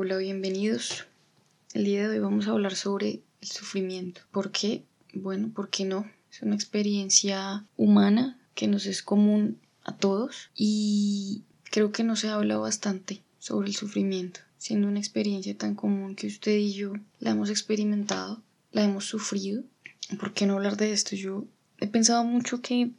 Hola, bienvenidos. El día de hoy vamos a hablar sobre el sufrimiento. ¿Por qué? Bueno, ¿por qué no? Es una experiencia humana que nos es común a todos y creo que no se habla bastante sobre el sufrimiento, siendo una experiencia tan común que usted y yo la hemos experimentado, la hemos sufrido. ¿Por qué no hablar de esto? Yo he pensado mucho que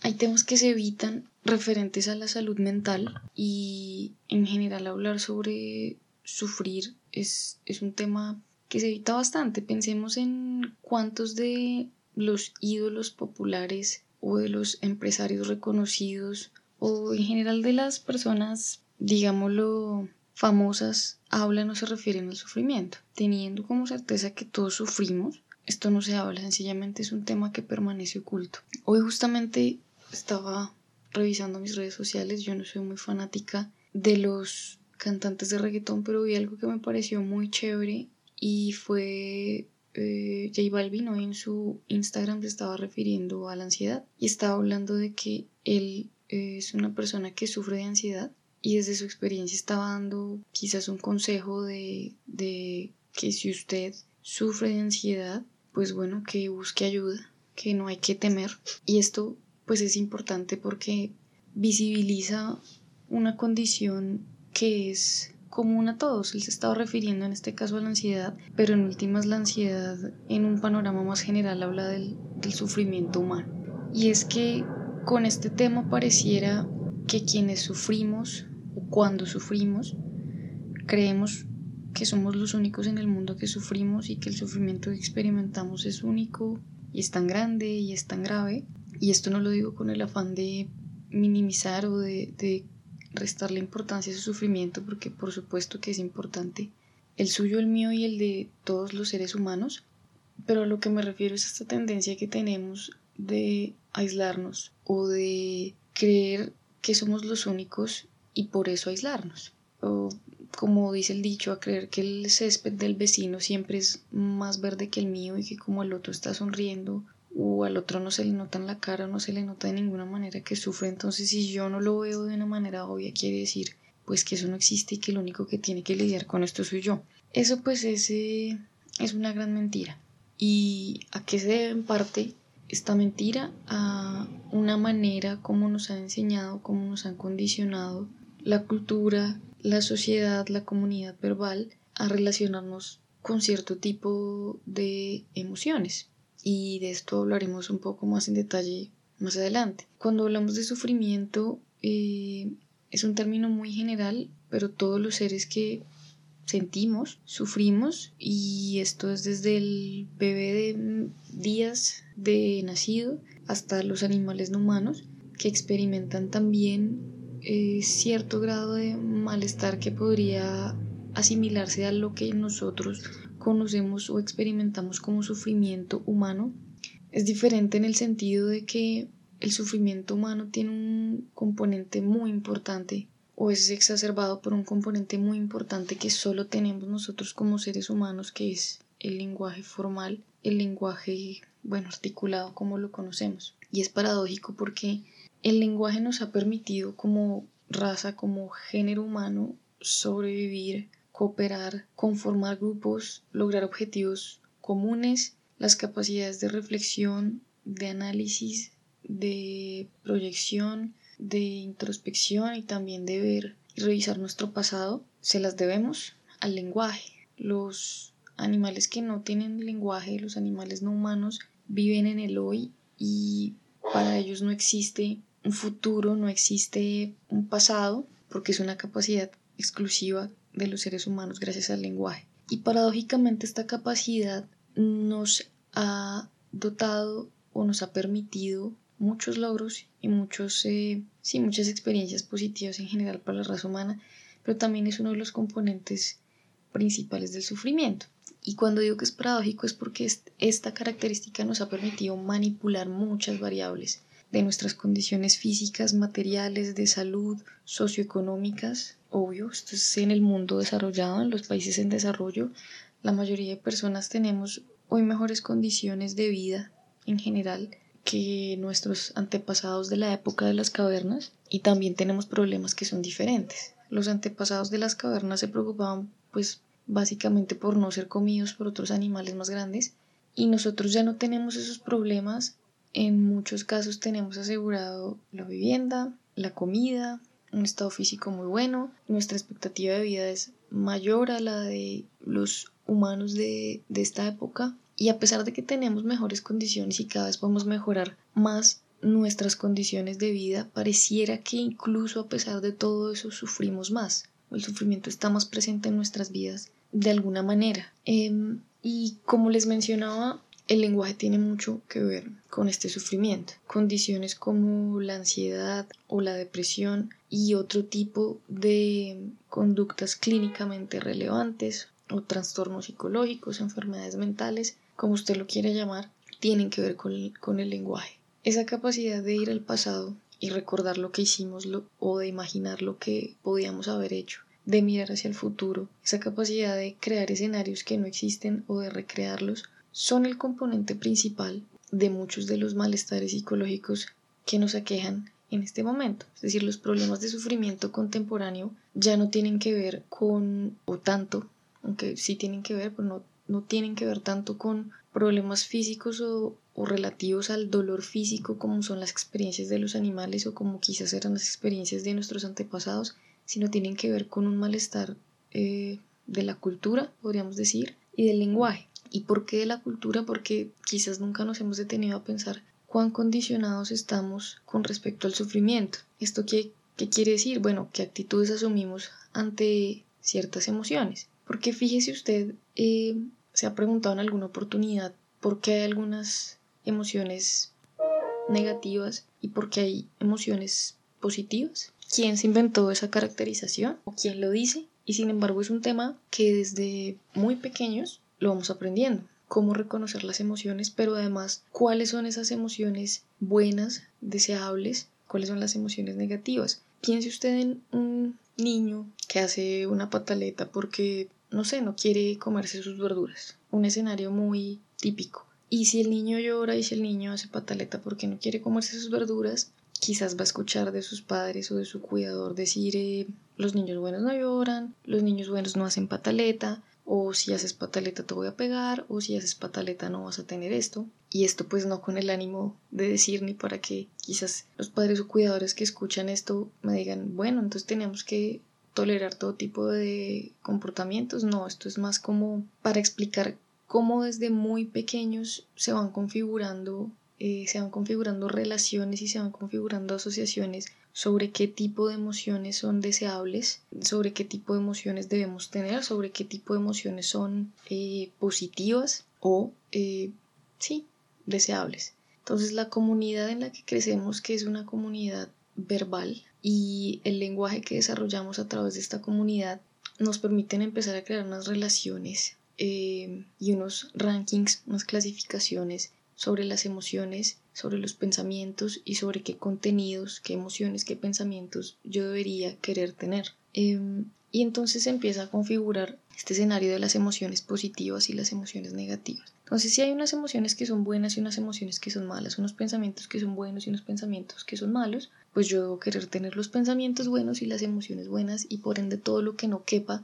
hay temas que se evitan referentes a la salud mental y en general hablar sobre sufrir es, es un tema que se evita bastante. Pensemos en cuántos de los ídolos populares o de los empresarios reconocidos o en general de las personas, digámoslo, famosas hablan o se refieren al sufrimiento, teniendo como certeza que todos sufrimos. Esto no se habla, sencillamente es un tema que permanece oculto. Hoy justamente estaba revisando mis redes sociales, yo no soy muy fanática de los cantantes de reggaetón, pero vi algo que me pareció muy chévere y fue eh, J Balvin en su Instagram se estaba refiriendo a la ansiedad y estaba hablando de que él es una persona que sufre de ansiedad y desde su experiencia estaba dando quizás un consejo de, de que si usted sufre de ansiedad, pues bueno, que busque ayuda, que no hay que temer. Y esto pues es importante porque visibiliza una condición que es común a todos. Él se estaba refiriendo en este caso a la ansiedad, pero en últimas la ansiedad en un panorama más general habla del, del sufrimiento humano. Y es que con este tema pareciera que quienes sufrimos o cuando sufrimos creemos que somos los únicos en el mundo que sufrimos y que el sufrimiento que experimentamos es único y es tan grande y es tan grave. Y esto no lo digo con el afán de minimizar o de, de restarle importancia a su sufrimiento porque por supuesto que es importante el suyo, el mío y el de todos los seres humanos, pero a lo que me refiero es a esta tendencia que tenemos de aislarnos o de creer que somos los únicos y por eso aislarnos. O como dice el dicho, a creer que el césped del vecino siempre es más verde que el mío y que como el otro está sonriendo o al otro no se le nota en la cara, no se le nota de ninguna manera que sufre, entonces si yo no lo veo de una manera obvia, quiere decir pues que eso no existe y que lo único que tiene que lidiar con esto soy yo. Eso pues es, eh, es una gran mentira. ¿Y a qué se debe en parte esta mentira? A una manera como nos han enseñado, como nos han condicionado la cultura, la sociedad, la comunidad verbal a relacionarnos con cierto tipo de emociones y de esto hablaremos un poco más en detalle más adelante. Cuando hablamos de sufrimiento eh, es un término muy general, pero todos los seres que sentimos, sufrimos y esto es desde el bebé de días de nacido hasta los animales no humanos que experimentan también eh, cierto grado de malestar que podría asimilarse a lo que nosotros conocemos o experimentamos como sufrimiento humano es diferente en el sentido de que el sufrimiento humano tiene un componente muy importante o es exacerbado por un componente muy importante que solo tenemos nosotros como seres humanos, que es el lenguaje formal, el lenguaje, bueno, articulado como lo conocemos. Y es paradójico porque el lenguaje nos ha permitido como raza, como género humano, sobrevivir cooperar, conformar grupos, lograr objetivos comunes, las capacidades de reflexión, de análisis, de proyección, de introspección y también de ver y revisar nuestro pasado, se las debemos al lenguaje. Los animales que no tienen lenguaje, los animales no humanos, viven en el hoy y para ellos no existe un futuro, no existe un pasado, porque es una capacidad exclusiva de los seres humanos gracias al lenguaje. Y paradójicamente esta capacidad nos ha dotado o nos ha permitido muchos logros y muchos, eh, sí, muchas experiencias positivas en general para la raza humana, pero también es uno de los componentes principales del sufrimiento. Y cuando digo que es paradójico es porque esta característica nos ha permitido manipular muchas variables de nuestras condiciones físicas, materiales, de salud, socioeconómicas, obvio, esto es en el mundo desarrollado, en los países en desarrollo, la mayoría de personas tenemos hoy mejores condiciones de vida en general que nuestros antepasados de la época de las cavernas y también tenemos problemas que son diferentes. Los antepasados de las cavernas se preocupaban pues básicamente por no ser comidos por otros animales más grandes y nosotros ya no tenemos esos problemas. En muchos casos tenemos asegurado la vivienda, la comida, un estado físico muy bueno, nuestra expectativa de vida es mayor a la de los humanos de, de esta época y a pesar de que tenemos mejores condiciones y cada vez podemos mejorar más nuestras condiciones de vida, pareciera que incluso a pesar de todo eso sufrimos más. El sufrimiento está más presente en nuestras vidas de alguna manera. Em, y como les mencionaba, el lenguaje tiene mucho que ver con este sufrimiento. Condiciones como la ansiedad o la depresión y otro tipo de conductas clínicamente relevantes o trastornos psicológicos, enfermedades mentales, como usted lo quiera llamar, tienen que ver con el, lenguaje. Esa capacidad de ir al pasado y recordar lo que hicimos o de imaginar lo que podíamos haber hecho, de mirar hacia el futuro, esa capacidad de crear escenarios que no existen o de recrearlos, son el componente principal de muchos de los malestares psicológicos que nos aquejan en este momento. Es decir, los problemas de sufrimiento contemporáneo ya no tienen que ver con, o tanto, aunque sí tienen que ver, pero no no tienen que ver tanto con problemas físicos o, relativos al dolor físico como son las experiencias de los animales o como quizás eran las experiencias de nuestros antepasados, sino tienen que ver con un malestar eh, de la cultura, podríamos decir, y del lenguaje. ¿Y por qué de la cultura? Porque quizás nunca nos hemos detenido a pensar cuán condicionados estamos con respecto al sufrimiento. ¿Esto qué, qué quiere decir? Bueno, qué actitudes asumimos ante ciertas emociones. Porque fíjese usted, eh, se ha preguntado en alguna oportunidad por qué hay algunas emociones negativas y por qué hay emociones positivas. ¿Quién se inventó esa caracterización o quién lo dice? Y sin embargo es un tema que desde muy pequeños lo vamos aprendiendo. Cómo reconocer las emociones, pero además cuáles son esas emociones buenas, deseables, cuáles son las emociones negativas. Piense usted en un niño que hace una pataleta porque no sé, no quiere comerse sus verduras. Un escenario muy típico. Y si el niño llora y si el niño hace pataleta porque no quiere comerse sus verduras, quizás va a escuchar de sus padres o de su cuidador decir eh, los niños buenos no lloran, los niños buenos no hacen pataleta, o si haces pataleta te voy a pegar, o si haces pataleta no vas a tener esto. Y esto pues no con el ánimo de decir ni para que quizás los padres o cuidadores que escuchan esto me digan, bueno, entonces tenemos que tolerar todo tipo de comportamientos, no, esto es más como para explicar cómo desde muy pequeños se van configurando, eh, se van configurando relaciones y se van configurando asociaciones sobre qué tipo de emociones son deseables, sobre qué tipo de emociones debemos tener, sobre qué tipo de emociones son eh, positivas o, eh, sí, deseables. Entonces la comunidad en la que crecemos, que es una comunidad verbal, y el lenguaje que desarrollamos a través de esta comunidad nos permiten empezar a crear unas relaciones eh, y unos rankings, unas clasificaciones sobre las emociones, sobre los pensamientos y sobre qué contenidos, qué emociones, qué pensamientos yo debería querer tener. Em, y entonces se empieza a configurar este escenario de las emociones positivas y las emociones negativas. Entonces, si hay unas emociones que son buenas y unas emociones que son malas, unos pensamientos que son buenos y unos pensamientos que son malos, pues yo debo querer tener los pensamientos buenos y las emociones buenas y por ende todo lo que no quepa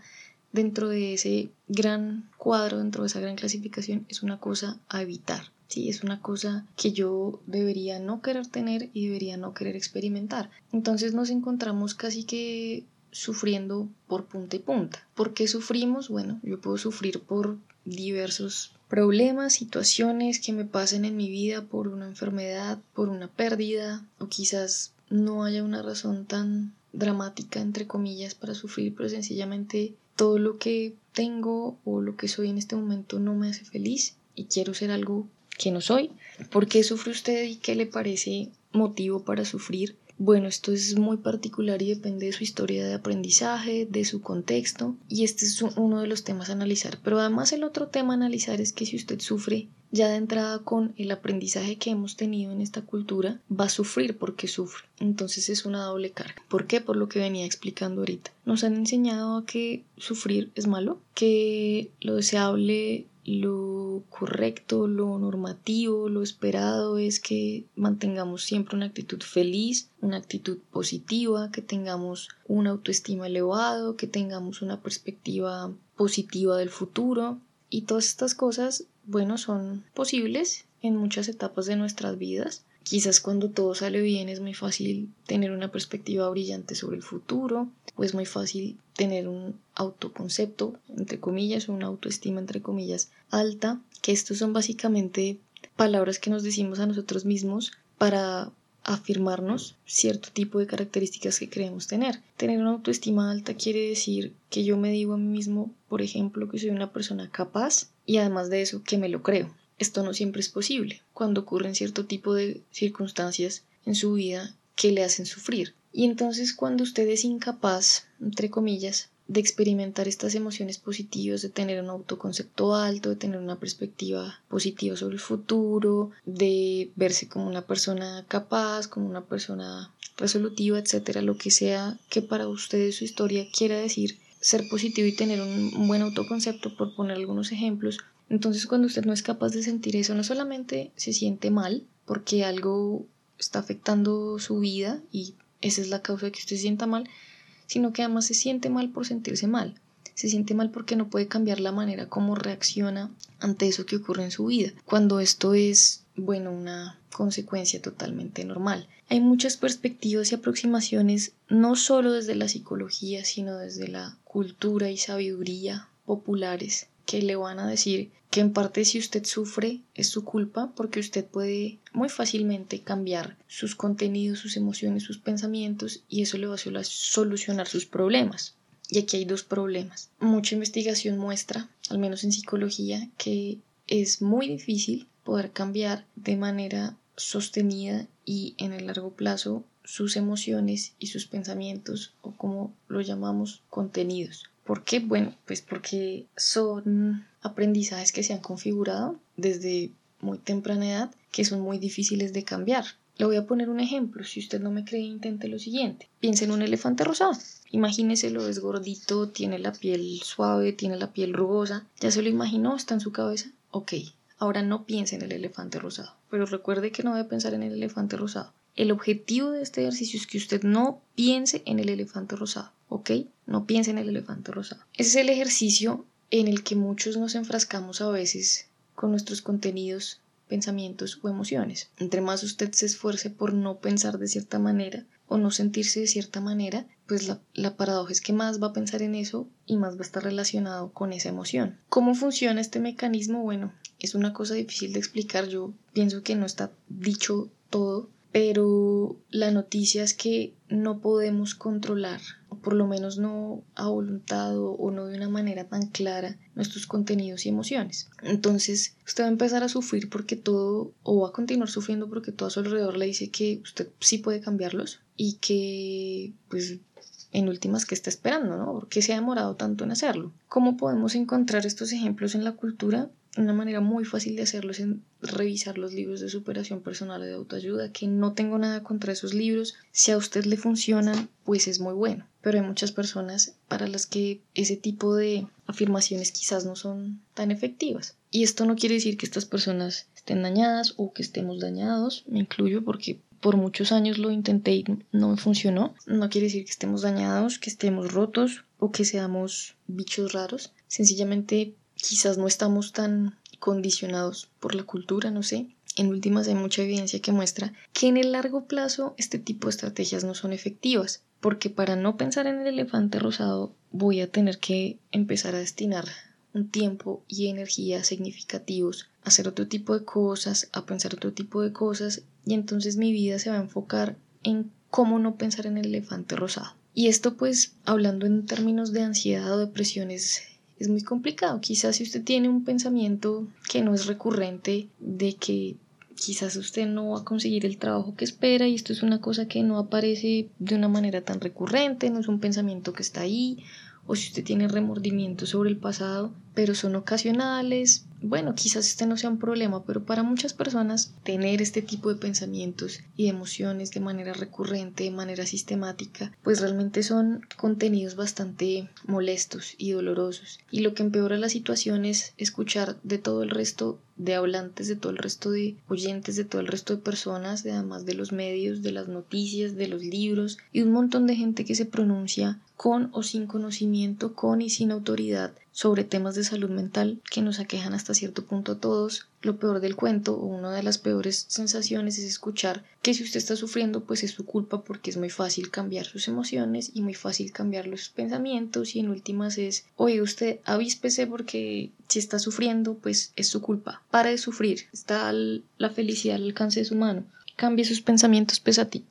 dentro de ese gran cuadro, dentro de esa gran clasificación, es una cosa a evitar. Sí, es una cosa que yo debería no querer tener y debería no querer experimentar. Entonces nos encontramos casi que sufriendo por punta y punta. ¿Por qué sufrimos? Bueno, yo puedo sufrir por diversos problemas, situaciones que me pasen en mi vida por una enfermedad, por una pérdida o quizás no haya una razón tan dramática, entre comillas, para sufrir, pero sencillamente todo lo que tengo o lo que soy en este momento no me hace feliz y quiero ser algo que no soy. ¿Por qué sufre usted y qué le parece motivo para sufrir? Bueno, esto es muy particular y depende de su historia de aprendizaje, de su contexto, y este es uno de los temas a analizar. Pero además el otro tema a analizar es que si usted sufre ya de entrada con el aprendizaje que hemos tenido en esta cultura, va a sufrir porque sufre. Entonces es una doble carga. ¿Por qué? Por lo que venía explicando ahorita. Nos han enseñado a que sufrir es malo, que lo deseable lo correcto, lo normativo, lo esperado es que mantengamos siempre una actitud feliz, una actitud positiva, que tengamos una autoestima elevado, que tengamos una perspectiva positiva del futuro y todas estas cosas, bueno, son posibles en muchas etapas de nuestras vidas. Quizás cuando todo sale bien es muy fácil tener una perspectiva brillante sobre el futuro, o es muy fácil tener un autoconcepto, entre comillas, o una autoestima, entre comillas, alta, que estos son básicamente palabras que nos decimos a nosotros mismos para afirmarnos cierto tipo de características que creemos tener. Tener una autoestima alta quiere decir que yo me digo a mí mismo, por ejemplo, que soy una persona capaz y además de eso que me lo creo. Esto no siempre es posible cuando ocurren cierto tipo de circunstancias en su vida que le hacen sufrir. Y entonces cuando usted es incapaz, entre comillas, de experimentar estas emociones positivas, de tener un autoconcepto alto, de tener una perspectiva positiva sobre el futuro, de verse como una persona capaz, como una persona resolutiva, etcétera, lo que sea que para usted su historia quiera decir ser positivo y tener un, buen autoconcepto, por poner algunos ejemplos. Entonces, cuando usted no es capaz de sentir eso, no solamente se siente mal porque algo está afectando su vida y esa es la causa de que usted se sienta mal, sino que además se siente mal por sentirse mal. Se siente mal porque no puede cambiar la manera como reacciona ante eso que ocurre en su vida, cuando esto es, bueno, una consecuencia totalmente normal. Hay muchas perspectivas y aproximaciones, no solo desde la psicología, sino desde la cultura y sabiduría populares, que le van a decir que en parte si usted sufre es su culpa porque usted puede muy fácilmente cambiar sus contenidos, sus emociones, sus pensamientos y eso le va a solucionar sus problemas. Y aquí hay dos problemas. Mucha investigación muestra, al menos en psicología, que es muy difícil poder cambiar de manera sostenida y en el largo plazo sus emociones y sus pensamientos o como lo llamamos contenidos. ¿Por qué? Bueno, pues porque son aprendizajes que se han configurado desde muy temprana edad que son muy difíciles de cambiar. Le voy a poner un ejemplo. Si usted no me cree, intente lo siguiente. Piense en un elefante rosado. Imagíneselo, es gordito, tiene la piel suave, tiene la piel rugosa. ¿Ya se lo imaginó? ¿Está en su cabeza? Ok. Ahora no piense en el elefante rosado. Pero recuerde que no debe pensar en el elefante rosado. El objetivo de este ejercicio es que usted no piense en el elefante rosado, ¿ok? No piense en el elefante rosado. Ese es el ejercicio en el que muchos nos enfrascamos a veces con nuestros contenidos, pensamientos o emociones. Entre más usted se esfuerce por no pensar de cierta manera o no sentirse de cierta manera, pues la, la, paradoja es que más va a pensar en eso y más va a estar relacionado con esa emoción. ¿Cómo funciona este mecanismo? Bueno, es una cosa difícil de explicar. Yo pienso que no está dicho todo, pero la noticia es que no podemos controlar, o por lo menos no a voluntad o no de una manera tan clara, nuestros contenidos y emociones. Entonces, usted va a empezar a sufrir porque todo, o va a continuar sufriendo porque todo a su alrededor le dice que usted sí puede cambiarlos y que, pues, en últimas, que está esperando, ¿no? ¿Por qué se ha demorado tanto en hacerlo? ¿Cómo podemos encontrar estos ejemplos en la cultura? Una manera muy fácil de hacerlo es revisar los libros de superación personal y de autoayuda, que no tengo nada contra esos libros. Si a usted le funcionan, pues es muy bueno. Pero hay muchas personas para las que ese tipo de afirmaciones quizás no son tan efectivas. Y esto no quiere decir que estas personas estén dañadas o que estemos dañados, me incluyo porque por muchos años lo intenté y no me funcionó. No quiere decir que estemos dañados, que estemos rotos o que seamos bichos raros. Sencillamente quizás no estamos tan condicionados por la cultura, no sé. En últimas hay mucha evidencia que muestra que en el largo plazo este tipo de estrategias no son efectivas, porque para no pensar en el elefante rosado voy a tener que empezar a destinar un tiempo y energía significativos a hacer otro tipo de cosas, a pensar otro tipo de cosas, y entonces mi vida se va a enfocar en cómo no pensar en el elefante rosado. Y esto pues hablando en términos de ansiedad o depresión es es muy complicado. Quizás si usted tiene un pensamiento que no es recurrente de que quizás usted no va a conseguir el trabajo que espera y esto es una cosa que no aparece de una manera tan recurrente, no es un pensamiento que está ahí, o si usted tiene remordimiento sobre el pasado, pero son ocasionales. Bueno, quizás este no sea un problema, pero para muchas personas tener este tipo de pensamientos y emociones de manera recurrente, de manera sistemática, pues realmente son contenidos bastante molestos y dolorosos. Y lo que empeora la situación es escuchar de todo el resto de hablantes, de todo el resto de oyentes, de todo el resto de personas, además de los medios, de las noticias, de los libros y un montón de gente que se pronuncia con o sin conocimiento, con y sin autoridad sobre temas de salud mental que nos aquejan hasta cierto punto a todos. Lo peor del cuento o una de las peores sensaciones es escuchar que si usted está sufriendo pues es su culpa porque es muy fácil cambiar sus emociones y muy fácil cambiar los pensamientos y en últimas es oye usted avíspese porque si está sufriendo pues es su culpa. Para de sufrir, está la felicidad al alcance de su mano. Cambie sus pensamientos pesativos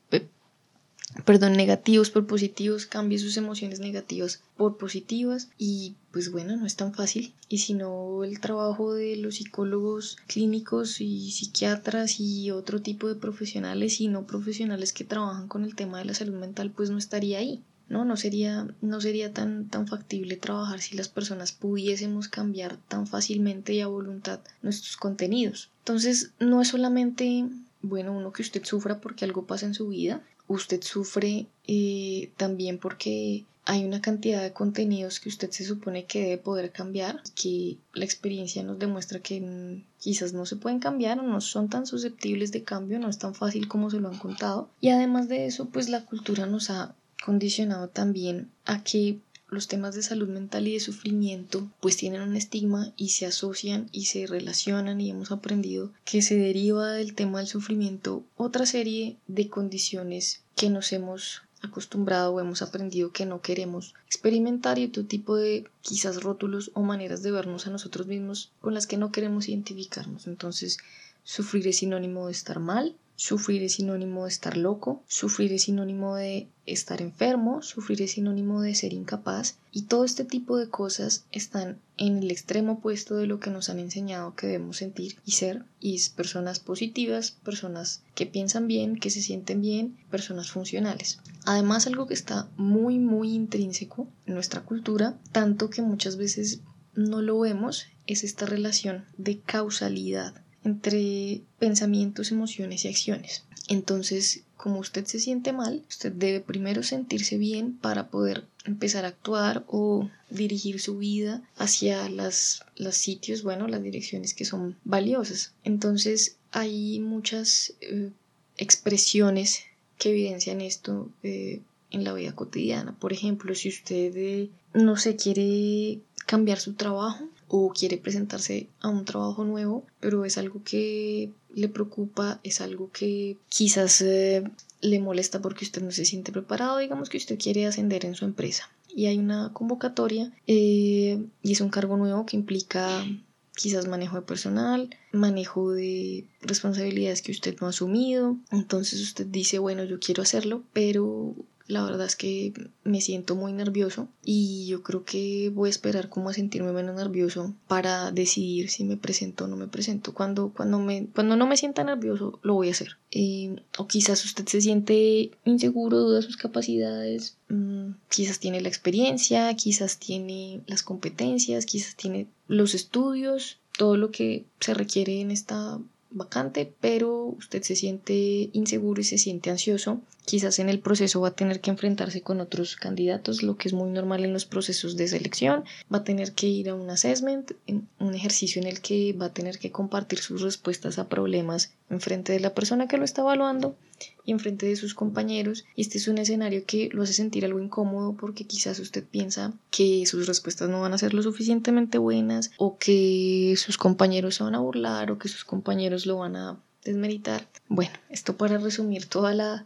perdón, negativos por positivos, cambie sus emociones negativas por positivas y pues bueno, no es tan fácil. Y si no, el trabajo de los psicólogos clínicos y psiquiatras y otro tipo de profesionales y no profesionales que trabajan con el tema de la salud mental pues no estaría ahí. ¿no? No sería, no sería tan, tan factible trabajar si las personas pudiésemos cambiar tan fácilmente y a voluntad nuestros contenidos. Entonces, no es solamente, bueno, uno que usted sufra porque algo pasa en su vida, usted sufre eh, también porque hay una cantidad de contenidos que usted se supone que debe poder cambiar, que la experiencia nos demuestra que mm, quizás no se pueden cambiar o no son tan susceptibles de cambio, no es tan fácil como se lo han contado. Y además de eso, pues la cultura nos ha condicionado también a que los temas de salud mental y de sufrimiento pues tienen un estigma y se asocian y se relacionan y hemos aprendido que se deriva del tema del sufrimiento otra serie de condiciones que nos hemos acostumbrado o hemos aprendido que no queremos experimentar y otro tipo de quizás rótulos o maneras de vernos a nosotros mismos con las que no queremos identificarnos. Entonces, sufrir es sinónimo de estar mal, Sufrir es sinónimo de estar loco, sufrir es sinónimo de estar enfermo, sufrir es sinónimo de ser incapaz y todo este tipo de cosas están en el extremo opuesto de lo que nos han enseñado que debemos sentir y ser y es personas positivas, personas que piensan bien, que se sienten bien, personas funcionales. Además algo que está muy muy intrínseco en nuestra cultura, tanto que muchas veces no lo vemos, es esta relación de causalidad entre pensamientos, emociones y acciones. Entonces, como usted se siente mal, usted debe primero sentirse bien para poder empezar a actuar o dirigir su vida hacia las, los sitios, bueno, las direcciones que son valiosas. Entonces, hay muchas eh, expresiones que evidencian esto eh, en la vida cotidiana. Por ejemplo, si usted eh, no se quiere cambiar su trabajo, o quiere presentarse a un trabajo nuevo, pero es algo que le preocupa, es algo que quizás eh, le molesta porque usted no se siente preparado, digamos que usted quiere ascender en su empresa y hay una convocatoria eh, y es un cargo nuevo que implica quizás manejo de personal, manejo de responsabilidades que usted no ha asumido. Entonces usted dice, bueno, yo quiero hacerlo, pero la verdad es que me siento muy nervioso y yo creo que voy a esperar como a sentirme menos nervioso para decidir si me presento o no me presento. Cuando, cuando, me, cuando no me sienta nervioso, lo voy a hacer. Eh, o quizás usted se siente inseguro, duda sus capacidades, mm, quizás tiene la experiencia, quizás tiene las competencias, quizás tiene los estudios, todo lo que se requiere en esta vacante, pero usted se siente inseguro y se siente ansioso. Quizás en el proceso va a tener que enfrentarse con otros candidatos, lo que es muy normal en los procesos de selección. Va a tener que ir a un assessment, un ejercicio en el que va a tener que compartir sus respuestas a problemas en frente de la persona que lo está evaluando y enfrente de sus compañeros. Y este es un escenario que lo hace sentir algo incómodo porque quizás usted piensa que sus respuestas no van a ser lo suficientemente buenas o que sus compañeros se van a burlar o que sus compañeros lo van a desmeritar. Bueno, esto para resumir toda la,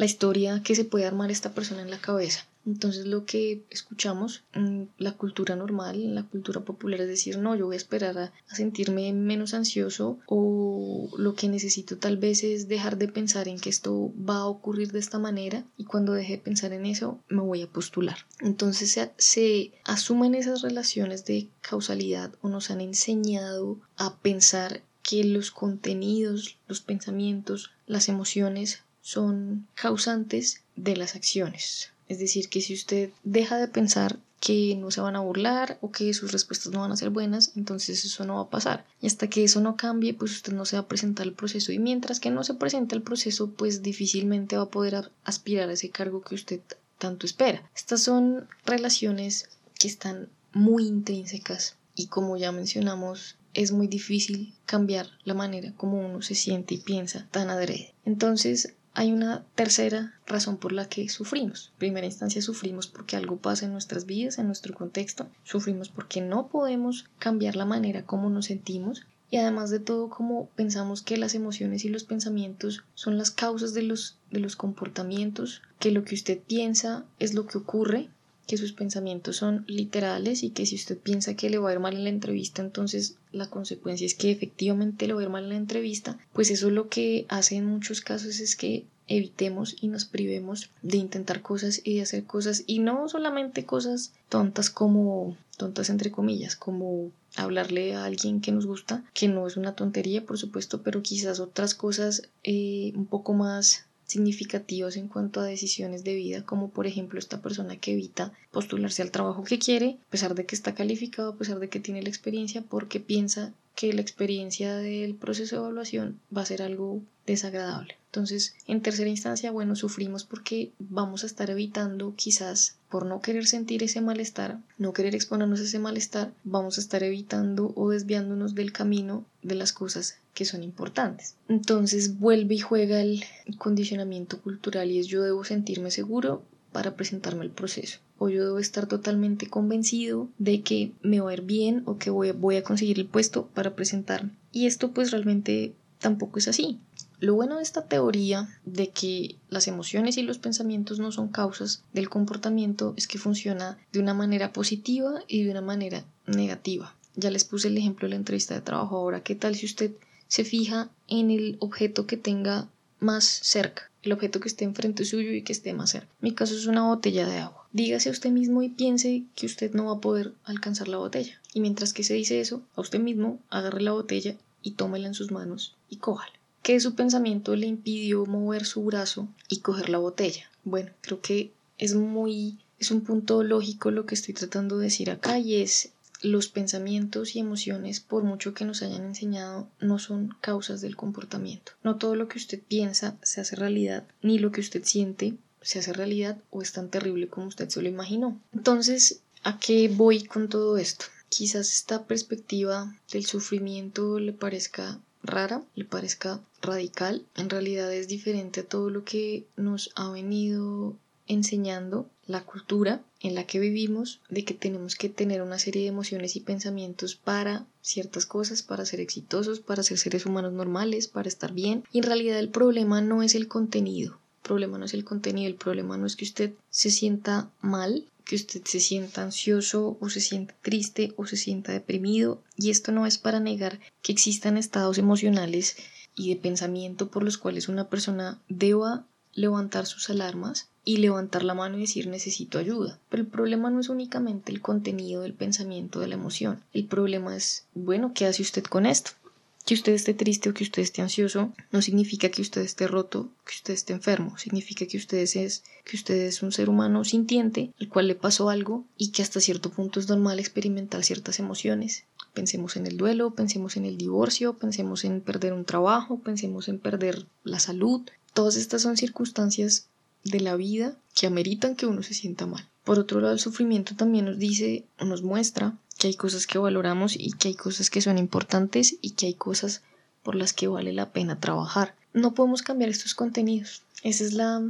la historia que se puede armar esta persona en la cabeza. Entonces lo que escuchamos en la cultura normal, en la cultura popular es decir, no, yo voy a esperar a, sentirme menos ansioso o lo que necesito tal vez es dejar de pensar en que esto va a ocurrir de esta manera y cuando deje de pensar en eso me voy a postular. Entonces se asumen esas relaciones de causalidad o nos han enseñado a pensar que los contenidos, los pensamientos, las emociones son causantes de las acciones Es decir, que si usted deja de pensar que no se van a burlar o que sus respuestas no van a ser buenas, entonces eso no va a pasar. Y hasta que eso no cambie, pues usted no se va a presentar el proceso. Y mientras que no se presente el proceso, pues difícilmente va a poder aspirar a ese cargo que usted tanto espera. Estas son relaciones que están muy intrínsecas y como ya mencionamos, es muy difícil cambiar la manera como uno se siente y piensa tan adrede. Entonces, hay una tercera razón por la que sufrimos. En primera instancia sufrimos porque algo pasa en nuestras vidas, en nuestro contexto. Sufrimos porque no podemos cambiar la manera como nos sentimos. Y además de todo, como pensamos que las emociones y los pensamientos son las causas de los, de los comportamientos, que lo que usted piensa es lo que ocurre, que sus pensamientos son literales y que si usted piensa que le va a ir mal en la entrevista, entonces la consecuencia es que efectivamente le va a ir mal en la entrevista, pues eso lo que hace en muchos casos es que evitemos y nos privemos de intentar cosas y de hacer cosas y no solamente cosas tontas como tontas entre comillas como hablarle a alguien que nos gusta que no es una tontería por supuesto pero quizás otras cosas eh, un poco más significativos en cuanto a decisiones de vida, como por ejemplo esta persona que evita postularse al trabajo que quiere, a pesar de que está calificado, a pesar de que tiene la experiencia, porque piensa que la experiencia del proceso de evaluación va a ser algo desagradable. Entonces, en tercera instancia, bueno, sufrimos porque vamos a estar evitando quizás por no querer sentir ese malestar, no querer exponernos a ese malestar, vamos a estar evitando o desviándonos del camino de las cosas que son importantes. Entonces vuelve y juega el condicionamiento cultural y es yo debo sentirme seguro para presentarme al proceso o yo debo estar totalmente convencido de que me va a ir bien o que voy, voy a conseguir el puesto para presentarme. Y esto pues realmente tampoco es así. Lo bueno de esta teoría de que las emociones y los pensamientos no son causas del comportamiento es que funciona de una manera positiva y de una manera negativa. Ya les puse el ejemplo de la entrevista de trabajo. Ahora, ¿qué tal si usted se fija en el objeto que tenga más cerca? El objeto que esté enfrente suyo y que esté más cerca. Mi caso es una botella de agua. Dígase a usted mismo y piense que usted no va a poder alcanzar la botella. Y mientras que se dice eso, a usted mismo agarre la botella y tómela en sus manos y cójala que su pensamiento le impidió mover su brazo y coger la botella. Bueno, creo que es muy es un punto lógico lo que estoy tratando de decir acá y es los pensamientos y emociones, por mucho que nos hayan enseñado, no son causas del comportamiento. No todo lo que usted piensa se hace realidad, ni lo que usted siente se hace realidad o es tan terrible como usted se lo imaginó. Entonces, ¿a qué voy con todo esto? Quizás esta perspectiva del sufrimiento le parezca rara, le parezca radical, en realidad es diferente a todo lo que nos ha venido enseñando la cultura en la que vivimos, de que tenemos que tener una serie de emociones y pensamientos para ciertas cosas, para ser exitosos, para ser seres humanos normales, para estar bien. Y en realidad el problema no es el contenido, el problema no es el contenido, el problema no es que usted se sienta mal que usted se sienta ansioso o se sienta triste o se sienta deprimido y esto no es para negar que existan estados emocionales y de pensamiento por los cuales una persona deba levantar sus alarmas y levantar la mano y decir necesito ayuda. Pero el problema no es únicamente el contenido del pensamiento de la emoción. El problema es, bueno, ¿qué hace usted con esto? Que usted esté triste o que usted esté ansioso no significa que usted esté roto, que usted esté enfermo, significa que usted es que usted es un ser humano sintiente, al cual le pasó algo y que hasta cierto punto es normal experimentar ciertas emociones. Pensemos en el duelo, pensemos en el divorcio, pensemos en perder un trabajo, pensemos en perder la salud. Todas estas son circunstancias de la vida que ameritan que uno se sienta mal. Por otro lado, el sufrimiento también nos dice o nos muestra que hay cosas que valoramos y que hay cosas que son importantes y que hay cosas por las que vale la pena trabajar. No podemos cambiar estos contenidos. Esa es la,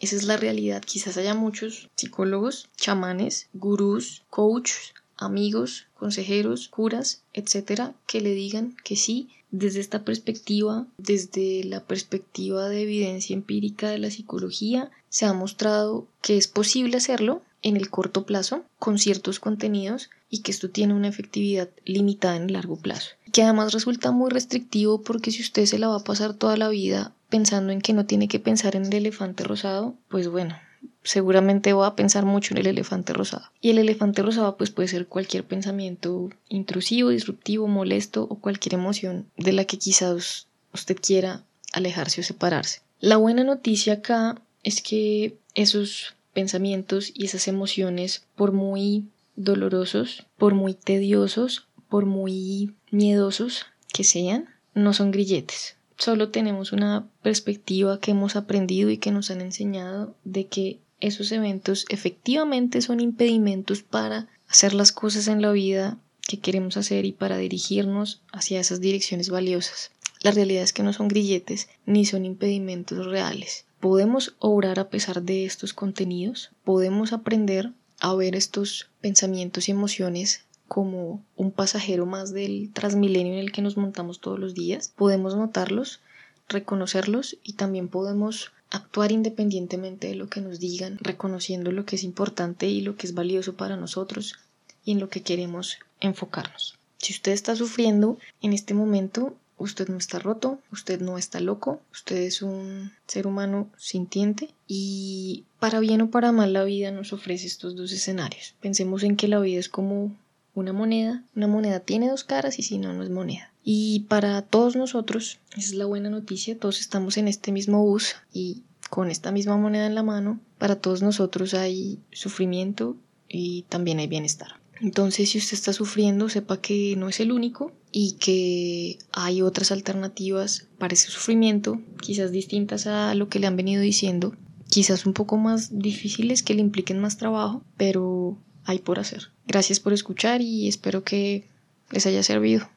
esa es la realidad. Quizás haya muchos psicólogos, chamanes, gurús, coaches, amigos, consejeros, curas, etcétera, que le digan que sí, desde esta perspectiva, desde la perspectiva de evidencia empírica de la psicología, se ha mostrado que es posible hacerlo en el corto plazo con ciertos contenidos y que esto tiene una efectividad limitada en el largo plazo. Que además resulta muy restrictivo porque si usted se la va a pasar toda la vida pensando en que no tiene que pensar en el elefante rosado, pues bueno, seguramente va a pensar mucho en el elefante rosado. Y el elefante rosado pues puede ser cualquier pensamiento intrusivo, disruptivo, molesto o cualquier emoción de la que quizás usted quiera alejarse o separarse. La buena noticia acá es que esos pensamientos y esas emociones, por muy dolorosos, por muy tediosos, por muy miedosos que sean, no son grilletes. Solo tenemos una perspectiva que hemos aprendido y que nos han enseñado de que esos eventos efectivamente son impedimentos para hacer las cosas en la vida que queremos hacer y para dirigirnos hacia esas direcciones valiosas. La realidad es que no son grilletes ni son impedimentos reales. Podemos obrar a pesar de estos contenidos, podemos aprender a ver estos pensamientos y emociones como un pasajero más del transmilenio en el que nos montamos todos los días. Podemos notarlos, reconocerlos y también podemos actuar independientemente de lo que nos digan, reconociendo lo que es importante y lo que es valioso para nosotros y en lo que queremos enfocarnos. Si usted está sufriendo en este momento, usted no está roto, usted no está loco, usted es un ser humano sintiente y para bien o para mal la vida nos ofrece estos dos escenarios. Pensemos en que la vida es como una moneda, una moneda tiene dos caras y si no, no es moneda. Y para todos nosotros, esa es la buena noticia, todos estamos en este mismo bus y con esta misma moneda en la mano, para todos nosotros hay sufrimiento y también hay bienestar. Entonces, si usted está sufriendo, sepa que no es el único y que hay otras alternativas para ese sufrimiento, quizás distintas a lo que le han venido diciendo, quizás un poco más difíciles que le impliquen más trabajo, pero hay por hacer. Gracias por escuchar y espero que les haya servido.